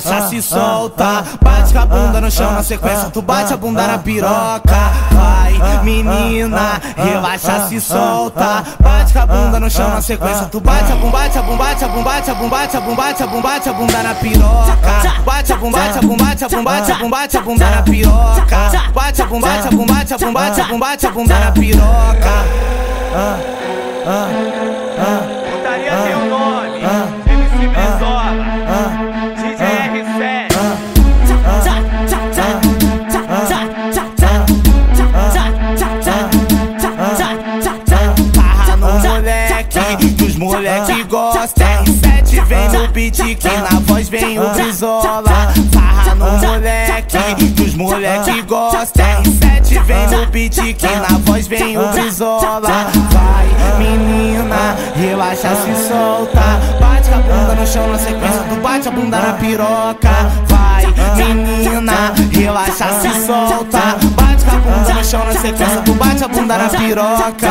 relaxa, se solta. Bate com a bunda no chão na sequência, tu bate a bunda na piroca. Vai, menina, relaxa, se solta. Bate com a bunda no chão na sequência, tu bate a bunda, bate a bunda, bate a bunda, bate a bunda, bate a bunda, bate a bunda, bate a bunda na piroca. Bate a bunda, bate a bunda, bate a bunda, bate a bunda, bate a bunda na piroca. Bate a bunda, bate a bunda, bate a bunda, bate a bunda, bate a bunda na piroca. R7 vem no beat, que na voz vem o Brizola. Farra no moleque, que os moleque gostam. R7 vem no beat, que na voz vem o Brizola. Vai, menina, relaxa, se solta. Bate a bunda no chão na sequência, tu bate a bunda na piroca. Vai, menina, relaxa, se solta. Bate a bunda no chão na sequência, tu bate a bunda na piroca.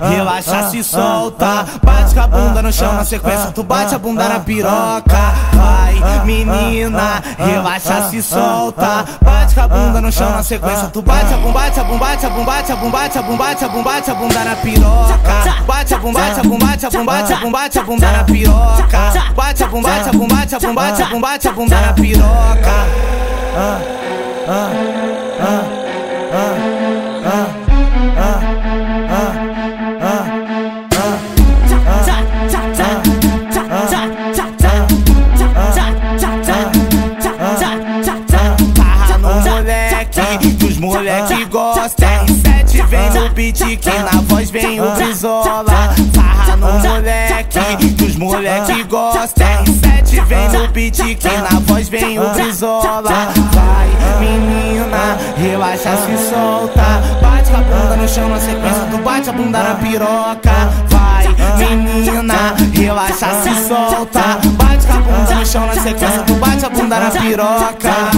relaxa, se solta. Bate com a bunda no chão na sequência, tu bate a bunda na piroca. Vai, menina, relaxa, se solta. Bate com a bunda no chão na sequência, tu bate a bunda, bate a bunda, bate a bunda, bate a bunda, bate a bunda, bate a bunda, bate a bunda na piroca. Bate a bunda, bate a bunda, bate a bunda, bate a bunda, bate a bunda na piroca. Bate a bunda, bate a bunda, bate a bunda, bate a bunda, bate a bunda na piroca. Moleque, que os moleque gostam. R7 vem no beat, que na voz vem o Brizola. Farra no moleque, que os moleque gostam. R7 vem no beat, que na voz vem o Brizola. Vai, menina, relaxa, se solta. Bate com a bunda no chão na sequência, tu bate a bunda na piroca. Vai, menina, relaxa, se solta. Bate com a bunda no chão na sequência, tu bate a bunda na piroca.